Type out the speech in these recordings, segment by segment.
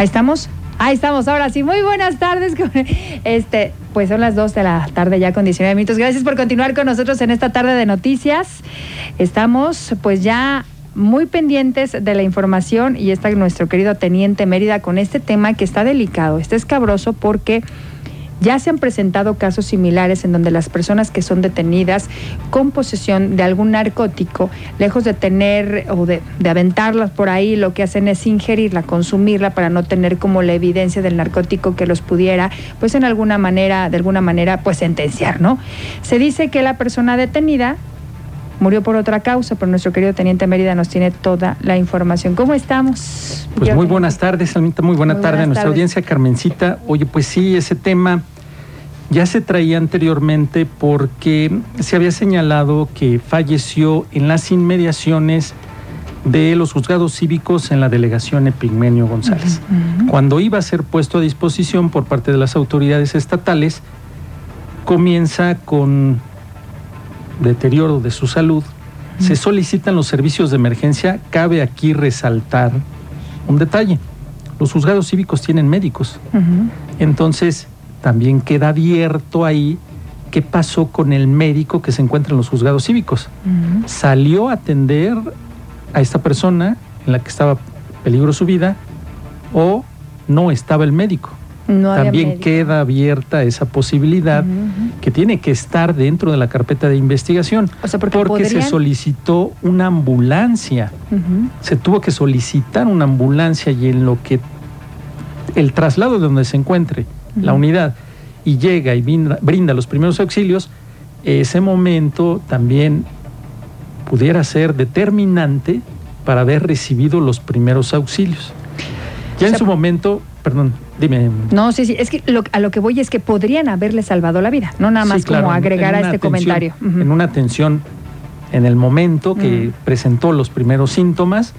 Ahí estamos. Ahí estamos, ahora sí. Muy buenas tardes. Este, pues son las 2 de la tarde ya con 19 minutos. Gracias por continuar con nosotros en esta tarde de noticias. Estamos pues ya muy pendientes de la información y está nuestro querido Teniente Mérida con este tema que está delicado, está escabroso porque ya se han presentado casos similares en donde las personas que son detenidas con posesión de algún narcótico, lejos de tener o de, aventarlas por ahí, lo que hacen es ingerirla, consumirla para no tener como la evidencia del narcótico que los pudiera, pues en alguna manera, de alguna manera, pues sentenciar, ¿no? Se dice que la persona detenida murió por otra causa, pero nuestro querido Teniente Mérida nos tiene toda la información. ¿Cómo estamos? Pues muy buenas tardes, Almita, muy buena tarde a nuestra audiencia, Carmencita. Oye, pues sí, ese tema ya se traía anteriormente porque se había señalado que falleció en las inmediaciones de los juzgados cívicos en la delegación Epigmenio González. Cuando iba a ser puesto a disposición por parte de las autoridades estatales, comienza con deterioro de su salud, se solicitan los servicios de emergencia. Cabe aquí resaltar un detalle. Los juzgados cívicos tienen médicos. Entonces, también queda abierto ahí qué pasó con el médico que se encuentra en los juzgados cívicos. Salió a atender a esta persona en la que estaba peligro su vida o no estaba el médico. También queda abierta esa posibilidad que tiene que estar dentro de la carpeta de investigación. porque, se solicitó una ambulancia. Se tuvo que solicitar una ambulancia y en lo que el traslado de donde se encuentre la unidad y llega y brinda, los primeros auxilios, ese momento también pudiera ser determinante para haber recibido los primeros auxilios. Ya en su momento, perdón, dime. No, sí, sí, es que a lo que voy es que podrían haberle salvado la vida, no nada más como agregar a este comentario. En una atención en el momento que presentó los primeros síntomas,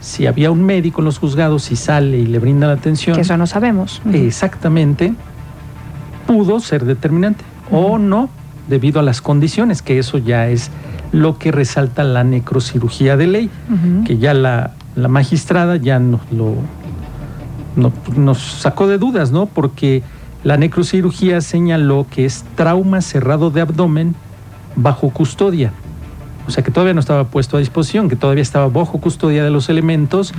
si había un médico en los juzgados, si sale y le brinda la atención. Que eso no sabemos. Exactamente, pudo ser determinante o no, debido a las condiciones, que eso ya es lo que resalta la necrocirugía de ley, que ya la, magistrada ya nos lo nos sacó de dudas, ¿no? Porque la necrocirugía señaló que es trauma cerrado de abdomen bajo custodia. O sea que todavía no estaba puesto a disposición, que todavía estaba bajo custodia de los elementos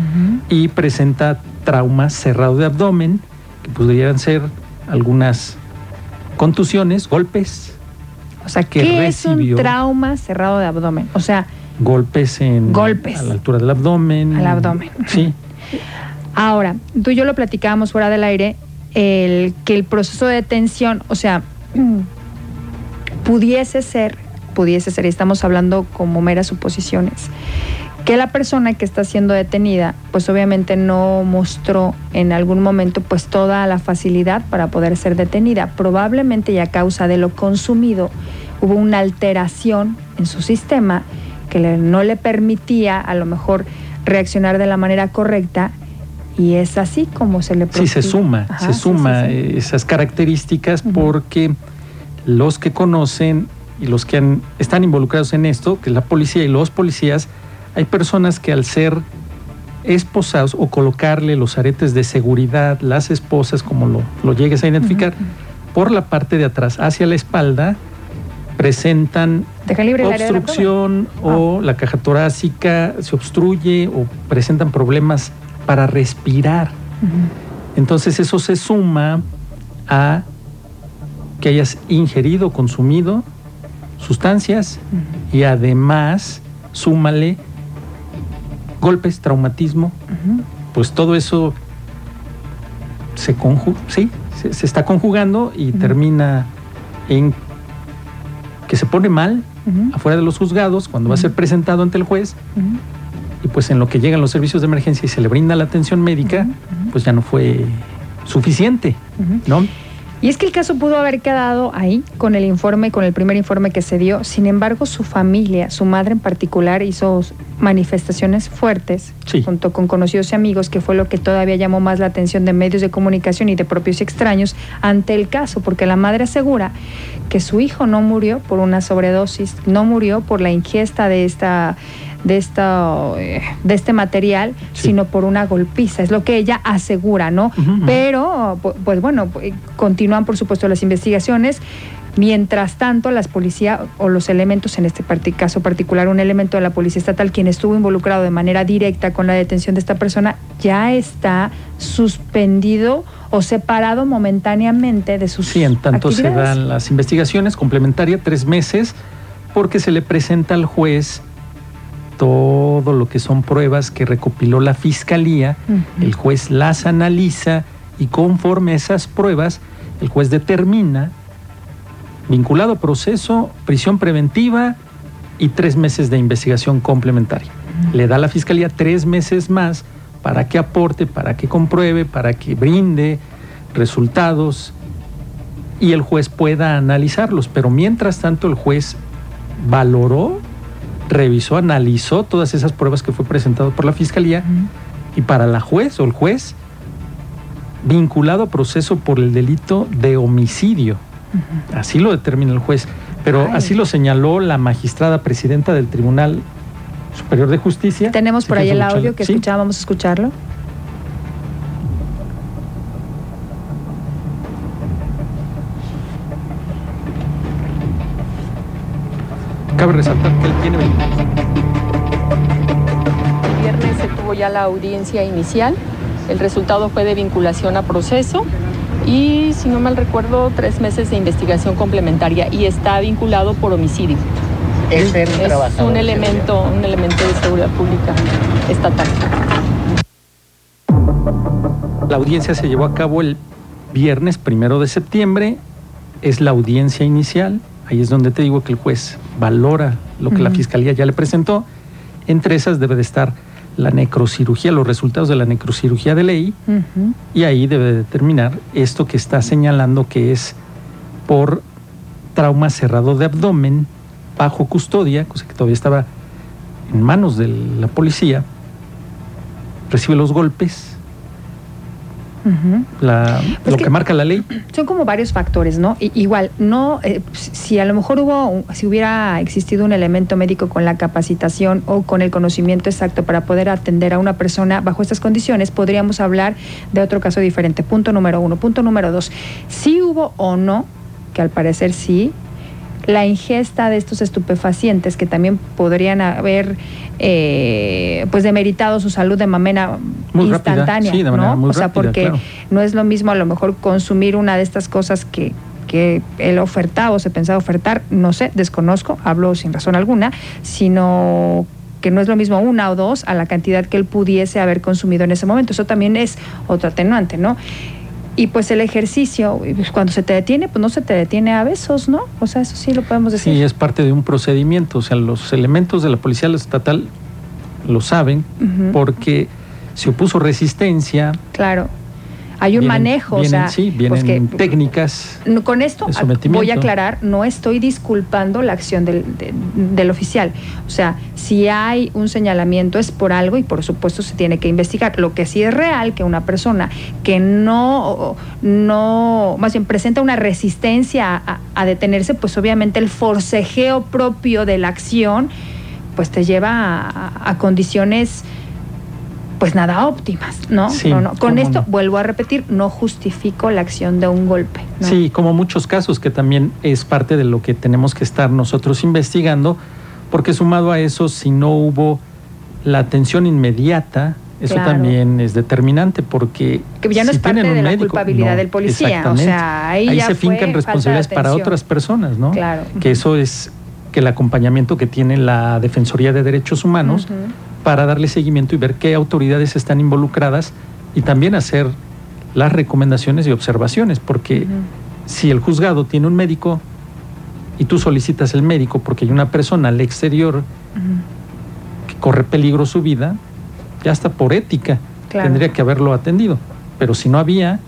y presenta trauma cerrado de abdomen, que pudieran ser algunas contusiones, golpes. O sea, que ¿qué es un trauma cerrado de abdomen? O sea, golpes en golpes a la altura del abdomen. Al abdomen. Sí. Ahora, tú y yo lo platicábamos fuera del aire, el que el proceso de detención, o sea, pudiese ser pudiese ser, y estamos hablando como meras suposiciones, que la persona que está siendo detenida, pues obviamente no mostró en algún momento pues toda la facilidad para poder ser detenida. Probablemente y a causa de lo consumido hubo una alteración en su sistema que no le permitía a lo mejor reaccionar de la manera correcta y es así como se le Sí, se suma, se suma esas características porque los que conocen y los que están involucrados en esto, que es la policía y los policías, hay personas que al ser esposados o colocarle los aretes de seguridad, las esposas, como lo, lo llegues a identificar, por la parte de atrás hacia la espalda, presentan obstrucción o ah. la caja torácica se obstruye o presentan problemas para respirar. Entonces eso se suma a que hayas ingerido, consumido sustancias y además súmale golpes, traumatismo, pues todo eso se conjuga, sí, se, está conjugando y termina en que se pone mal afuera de los juzgados, cuando va a ser presentado ante el juez, y pues en lo que llegan los servicios de emergencia y se le brinda la atención médica, pues ya no fue suficiente, ¿no? Y es que el caso pudo haber quedado ahí con el informe, con el primer informe que se dio. Sin embargo, su familia, su madre en particular, hizo manifestaciones fuertes junto con conocidos y amigos, que fue lo que todavía llamó más la atención de medios de comunicación y de propios extraños ante el caso, porque la madre asegura que su hijo no murió por una sobredosis, no murió por la ingesta de esta de, esta, eh, de este material, sino por una golpiza. Es lo que ella asegura, ¿no? Pero, pues bueno, continúan por supuesto las investigaciones. Mientras tanto, las policías o los elementos, en este caso particular, un elemento de la Policía Estatal, quien estuvo involucrado de manera directa con la detención de esta persona, ya está suspendido o separado momentáneamente de sus Sí, en tanto se dan las investigaciones complementarias tres meses porque se le presenta al juez todo lo que son pruebas que recopiló la fiscalía, el juez las analiza y conforme a esas pruebas, el juez determina vinculado a proceso, prisión preventiva y tres meses de investigación complementaria. Le da a la fiscalía tres meses más para que aporte, para que compruebe, para que brinde resultados y el juez pueda analizarlos. Pero mientras tanto el juez valoró revisó, analizó todas esas pruebas que fue presentado por la fiscalía y para la juez o el juez vinculado a proceso por el delito de homicidio. Así lo determina el juez, pero así lo señaló la magistrada presidenta del Tribunal Superior de Justicia. Tenemos por ahí el audio que escuchábamos, a escucharlo. Cabe resaltar que él tiene... El viernes se tuvo ya la audiencia inicial. El resultado fue de vinculación a proceso y, si no mal recuerdo, tres meses de investigación complementaria y está vinculado por homicidio. Es, es un elemento, un elemento de seguridad pública estatal. La audiencia se llevó a cabo el viernes primero de septiembre. Es la audiencia inicial. Ahí es donde te digo que el juez valora lo que la fiscalía ya le presentó. Entre esas debe de estar la necrocirugía, los resultados de la necrocirugía de ley, y ahí debe determinar esto que está señalando que es por trauma cerrado de abdomen bajo custodia, cosa que todavía estaba en manos de la policía, recibe los golpes, la, lo que, marca la ley. Son como varios factores, ¿no? igual, no, eh, si a lo mejor hubo, si hubiera existido un elemento médico con la capacitación o con el conocimiento exacto para poder atender a una persona bajo estas condiciones, podríamos hablar de otro caso diferente. Punto número uno. Punto número dos. Si hubo o no, que al parecer sí, la ingesta de estos estupefacientes que también podrían haber eh, pues demeritado su salud de manera instantánea, sí, de manera Muy o sea, porque no es lo mismo a lo mejor consumir una de estas cosas que que él ofertaba o se pensaba ofertar, no sé, desconozco, hablo sin razón alguna, sino que no es lo mismo una o dos a la cantidad que él pudiese haber consumido en ese momento. Eso también es otro atenuante, ¿no? Y pues el ejercicio, pues cuando se te detiene, pues no se te detiene a besos, ¿no? O sea, eso sí lo podemos decir. Sí, es parte de un procedimiento. O sea, los elementos de la Policía Estatal lo saben porque se opuso resistencia. Claro hay un manejo, o sea, sí, vienen técnicas. Con esto voy a aclarar, no estoy disculpando la acción del, del, oficial. O sea, si hay un señalamiento es por algo y por supuesto se tiene que investigar. Lo que sí es real que una persona que no, no, más bien presenta una resistencia a, detenerse, pues obviamente el forcejeo propio de la acción, pues te lleva a condiciones pues nada óptimas, ¿no? no, Con esto, vuelvo a repetir, no justifico la acción de un golpe. Sí, como muchos casos que también es parte de lo que tenemos que estar nosotros investigando, porque sumado a eso, si no hubo la atención inmediata, eso también es determinante porque que ya no es parte de la culpabilidad del policía, o sea, ahí, se fincan responsabilidades para otras personas, ¿no? Claro. Que eso es que el acompañamiento que tiene la Defensoría de Derechos Humanos para darle seguimiento y ver qué autoridades están involucradas y también hacer las recomendaciones y observaciones, porque si el juzgado tiene un médico y tú solicitas el médico porque hay una persona al exterior que corre peligro su vida, ya hasta por ética tendría que haberlo atendido. Pero si no había,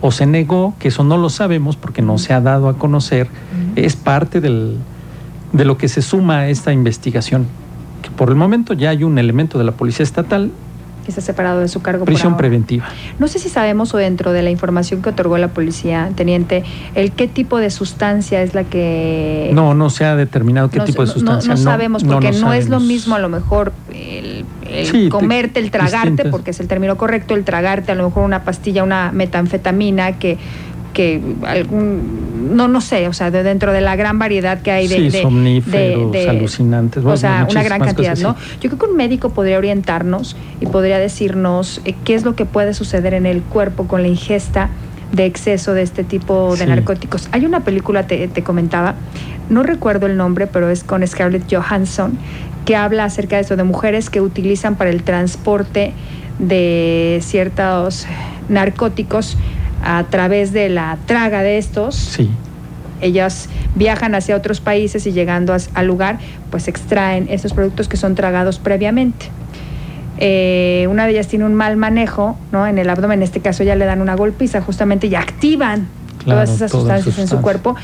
o se negó, que eso no lo sabemos porque no se ha dado a conocer, es parte del, de lo que se suma a esta investigación. Que por el momento ya hay un elemento de la Policía Estatal que está separado de su cargo. Prisión preventiva. No sé si sabemos o dentro de la información que otorgó la policía, teniente, el qué tipo de sustancia es la que... No, no se ha determinado qué tipo de sustancia. No, sabemos, porque no, es lo mismo a lo mejor el, comerte, el tragarte, porque es el término correcto, el tragarte a lo mejor una pastilla, una metanfetamina que que algún, no, no sé, o sea, de dentro de la gran variedad que hay de, de, alucinantes, o sea, una gran cantidad, ¿no? Yo creo que un médico podría orientarnos y podría decirnos eh, qué es lo que puede suceder en el cuerpo con la ingesta de exceso de este tipo de narcóticos. Hay una película, te, te comentaba, no recuerdo el nombre, pero es con Scarlett Johansson, que habla acerca de eso, de mujeres que utilizan para el transporte de ciertos narcóticos a través de la traga de estos. Sí. Ellas viajan hacia otros países y llegando al lugar, pues extraen esos productos que son tragados previamente. Eh, una de ellas tiene un mal manejo ¿no? en el abdomen, en este caso ya le dan una golpiza justamente y activan todas esas sustancias en su cuerpo.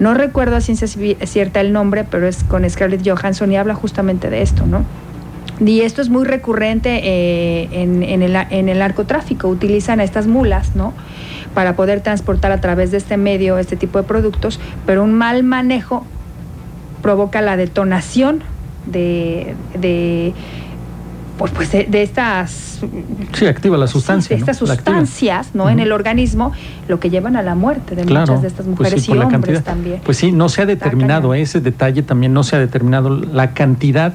No recuerdo a ciencia cierta el nombre, pero es con Scarlett Johansson y habla justamente de esto, ¿no? Y esto es muy recurrente eh, en, el, en el narcotráfico, utilizan a estas mulas, ¿no? para poder transportar a través de este medio este tipo de productos, pero un mal manejo provoca la detonación de, de pues, pues de, estas sí activa la sustancia de estas sustancias no en el organismo lo que llevan a la muerte de muchas de estas pues mujeres y hombres también. Pues sí no se ha determinado ese detalle también no se ha determinado la cantidad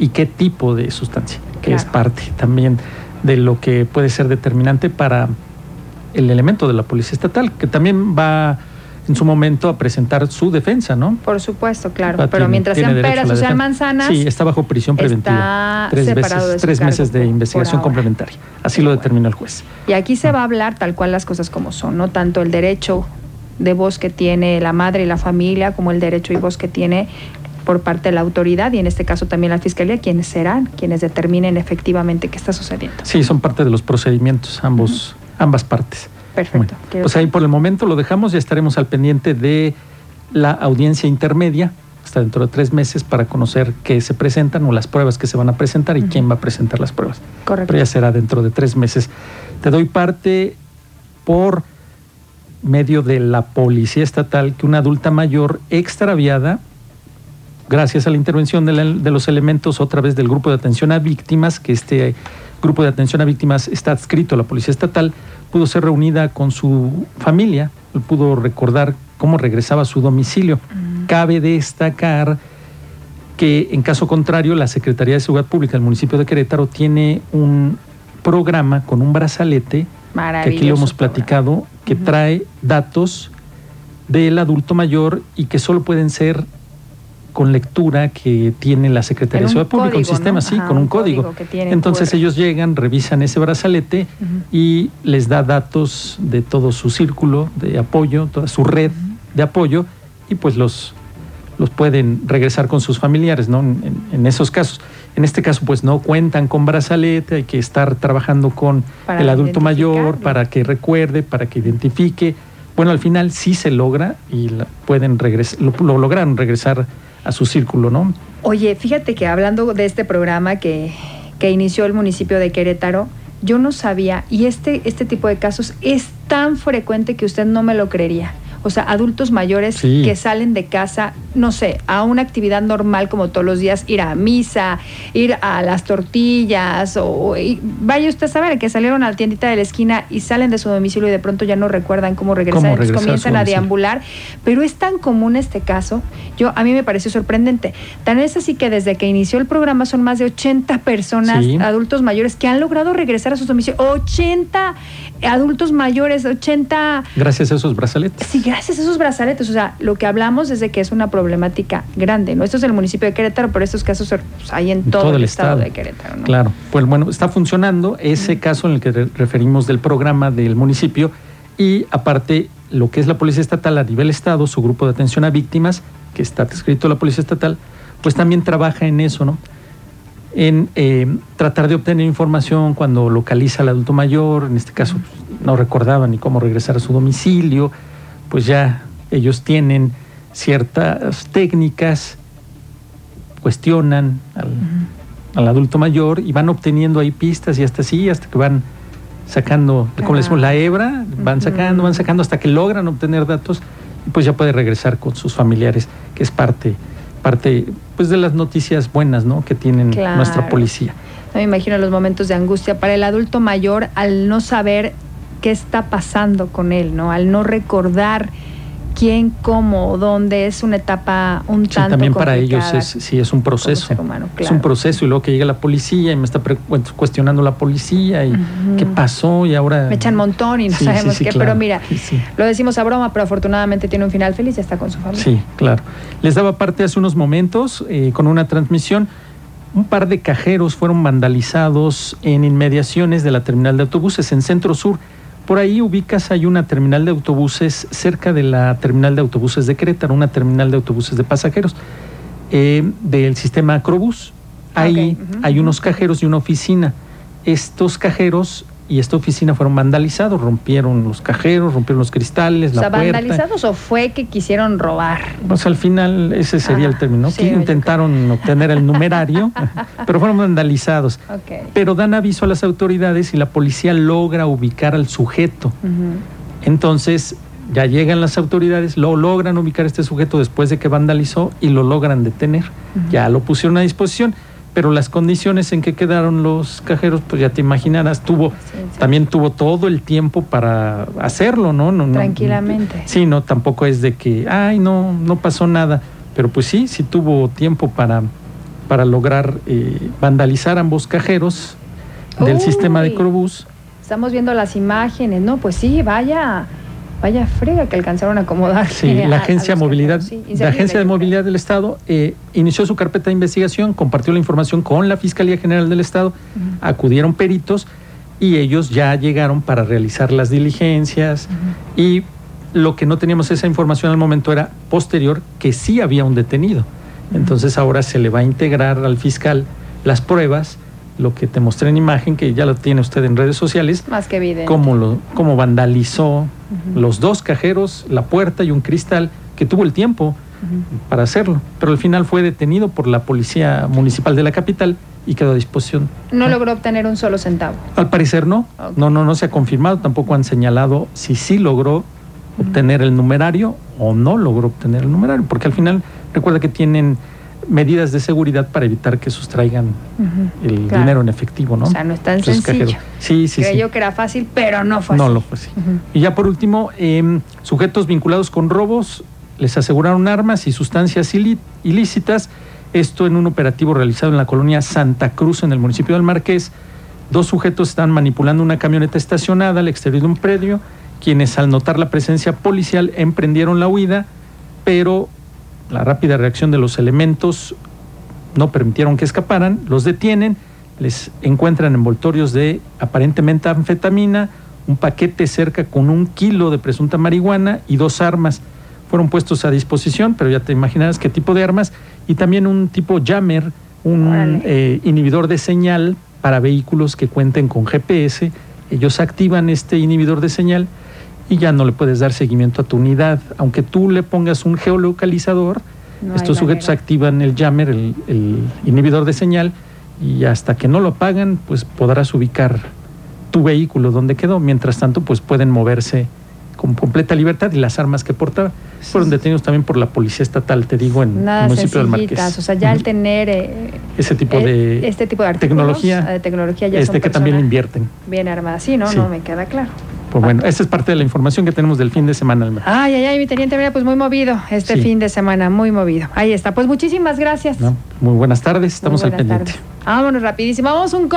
y qué tipo de sustancia que es parte también de lo que puede ser determinante para el elemento de la Policía Estatal, que también va en su momento a presentar su defensa, ¿no? Por supuesto, claro. Pero mientras sean peras o sean manzanas. Sí, está bajo prisión preventiva. tres, veces, tres meses de investigación complementaria. Así lo determinó el juez. Y aquí se va a hablar tal cual las cosas como son, no tanto el derecho de voz que tiene la madre y la familia, como el derecho y voz que tiene por parte de la autoridad y en este caso también la fiscalía, quienes serán quienes determinen efectivamente qué está sucediendo. Sí, son parte de los procedimientos, ambos ambas partes. Perfecto. pues ahí por el momento lo dejamos, ya estaremos al pendiente de la audiencia intermedia hasta dentro de tres meses para conocer qué se presentan o las pruebas que se van a presentar y quién va a presentar las pruebas. Correcto. Pero ya será dentro de tres meses. Te doy parte por medio de la policía estatal que una adulta mayor extraviada, gracias a la intervención de, de los elementos otra vez del grupo de atención a víctimas, que este grupo de atención a víctimas está adscrito a la Policía Estatal, pudo ser reunida con su familia, pudo recordar cómo regresaba a su domicilio. Mm. Cabe destacar que en caso contrario la Secretaría de Seguridad Pública del municipio de Querétaro tiene un programa con un brazalete que aquí lo hemos platicado, que trae datos del adulto mayor y que solo pueden ser con lectura que tiene la Secretaría de Seguridad Pública, un sistema así, con un, código. Entonces ellos llegan, revisan ese brazalete y les da datos de todo su círculo de apoyo, toda su red de apoyo y pues los, los pueden regresar con sus familiares, ¿no? En, esos casos. En este caso, pues no cuentan con brazalete, hay que estar trabajando con el adulto mayor para que recuerde, para que identifique. Bueno, al final sí se logra y pueden regresar, lo, lo lograron regresar a su círculo, ¿no? Oye, fíjate que hablando de este programa que, que inició el municipio de Querétaro, yo no sabía, y este, este tipo de casos es tan frecuente que usted no me lo creería o sea, adultos mayores que salen de casa, no sé, a una actividad normal como todos los días, ir a misa, ir a las tortillas, o vaya usted a saber que salieron a la tiendita de la esquina y salen de su domicilio y de pronto ya no recuerdan cómo regresar, entonces comienzan a, deambular, pero es tan común este caso, yo a mí me pareció sorprendente. Tan es así que desde que inició el programa son más de 80 personas, adultos mayores, que han logrado regresar a sus domicilios. 80 adultos mayores, 80... Gracias a esos brazaletes. Sí, gracias a esos brazaletes. O sea, lo que hablamos es de que es una problemática grande, ¿no? Esto es el municipio de Querétaro, pero estos casos pues, hay en todo, el estado, de Querétaro, ¿no? Claro. Pues bueno, está funcionando ese caso en el que referimos del programa del municipio y aparte lo que es la Policía Estatal a nivel Estado, su grupo de atención a víctimas, que está escrito la Policía Estatal, pues también trabaja en eso, ¿no? En eh, tratar de obtener información cuando localiza al adulto mayor, en este caso pues, no recordaba ni cómo regresar a su domicilio, pues ya ellos tienen ciertas técnicas, cuestionan al, adulto mayor y van obteniendo ahí pistas y hasta así, hasta que van sacando, como le decimos, la hebra, van sacando, van sacando hasta que logran obtener datos y pues ya puede regresar con sus familiares, que es parte, parte pues de las noticias buenas, ¿no? Que tienen nuestra policía. No me imagino los momentos de angustia para el adulto mayor al no saber qué está pasando con él, ¿no? Al no recordar quién, cómo, dónde, es una etapa un sí, tanto también para ellos es, sí, es un proceso. Es un proceso y luego que llega la policía y me está cuestionando la policía y qué pasó y ahora... Me echan montón y no sabemos qué, pero mira, lo decimos a broma, pero afortunadamente tiene un final feliz y está con su familia. Sí, claro. Les daba parte hace unos momentos eh, con una transmisión. Un par de cajeros fueron vandalizados en inmediaciones de la terminal de autobuses en Centro Sur por ahí ubicas, hay una terminal de autobuses cerca de la terminal de autobuses de Querétaro, una terminal de autobuses de pasajeros eh, del sistema Acrobús. Ahí hay unos cajeros y una oficina. Estos cajeros y esta oficina fueron vandalizados, rompieron los cajeros, rompieron los cristales, o sea, vandalizados o fue que quisieron robar? Pues al final ese sería el término, que intentaron obtener el numerario, pero fueron vandalizados. Pero dan aviso a las autoridades y la policía logra ubicar al sujeto. Entonces ya llegan las autoridades, lo logran ubicar este sujeto después de que vandalizó y lo logran detener. Ya lo pusieron a disposición pero las condiciones en que quedaron los cajeros, pues ya te imaginarás, tuvo, también tuvo todo el tiempo para hacerlo, ¿no? no, Tranquilamente. sí, no, tampoco es de que, ay, no, no pasó nada, pero pues sí, sí tuvo tiempo para, para lograr eh, vandalizar ambos cajeros del sistema de Crobús. Estamos viendo las imágenes, ¿no? Pues sí, vaya Vaya frega que alcanzaron a acomodar. Sí, la agencia, movilidad, la agencia de movilidad del Estado eh, inició su carpeta de investigación, compartió la información con la Fiscalía General del Estado, acudieron peritos y ellos ya llegaron para realizar las diligencias y lo que no teníamos esa información al momento era posterior que sí había un detenido. Entonces ahora se le va a integrar al fiscal las pruebas lo que te mostré en imagen, que ya lo tiene usted en redes sociales. Más que evidente. Cómo, lo, cómo vandalizó los dos cajeros, la puerta y un cristal, que tuvo el tiempo para hacerlo. Pero al final fue detenido por la Policía Municipal de la capital y quedó a disposición. ¿No logró obtener un solo centavo? Al parecer no. No, no, no se ha confirmado. Tampoco han señalado si sí logró obtener el numerario o no logró obtener el numerario. Porque al final, recuerda que tienen medidas de seguridad para evitar que sustraigan el dinero en efectivo, ¿no? O sea, no es tan sencillo. Sí, sí, Creo yo que era fácil, pero no fue No lo fue así. Y ya por último, em, sujetos vinculados con robos les aseguraron armas y sustancias ilícitas. Esto en un operativo realizado en la colonia Santa Cruz, en el municipio del Marqués. Dos sujetos están manipulando una camioneta estacionada al exterior de un predio, quienes al notar la presencia policial emprendieron la huida, pero la rápida reacción de los elementos no permitieron que escaparan, los detienen, les encuentran envoltorios de aparentemente anfetamina, un paquete cerca con un kilo de presunta marihuana y dos armas. Fueron puestos a disposición, pero ya te imaginarás qué tipo de armas, y también un tipo jammer, un eh, inhibidor de señal para vehículos que cuenten con GPS. Ellos activan este inhibidor de señal y ya no le puedes dar seguimiento a tu unidad. Aunque tú le pongas un geolocalizador, estos sujetos activan el jammer, el, inhibidor de señal, y hasta que no lo apagan, pues podrás ubicar tu vehículo donde quedó. Mientras tanto, pues pueden moverse con completa libertad y las armas que portaba fueron detenidos también por la policía estatal, te digo, en el municipio del Marqués. O sea, ya al tener eh, ese tipo eh, de, este tipo de tecnología, de tecnología ya este que también invierten. Bien armadas, sí, ¿no? No me queda claro. Pues bueno, esa es parte de la información que tenemos del fin de semana. Ay, ay, ay, mi teniente, mira, pues muy movido este fin de semana, muy movido. Ahí está, pues muchísimas gracias. muy buenas tardes, estamos al pendiente. Vámonos rapidísimo, vamos un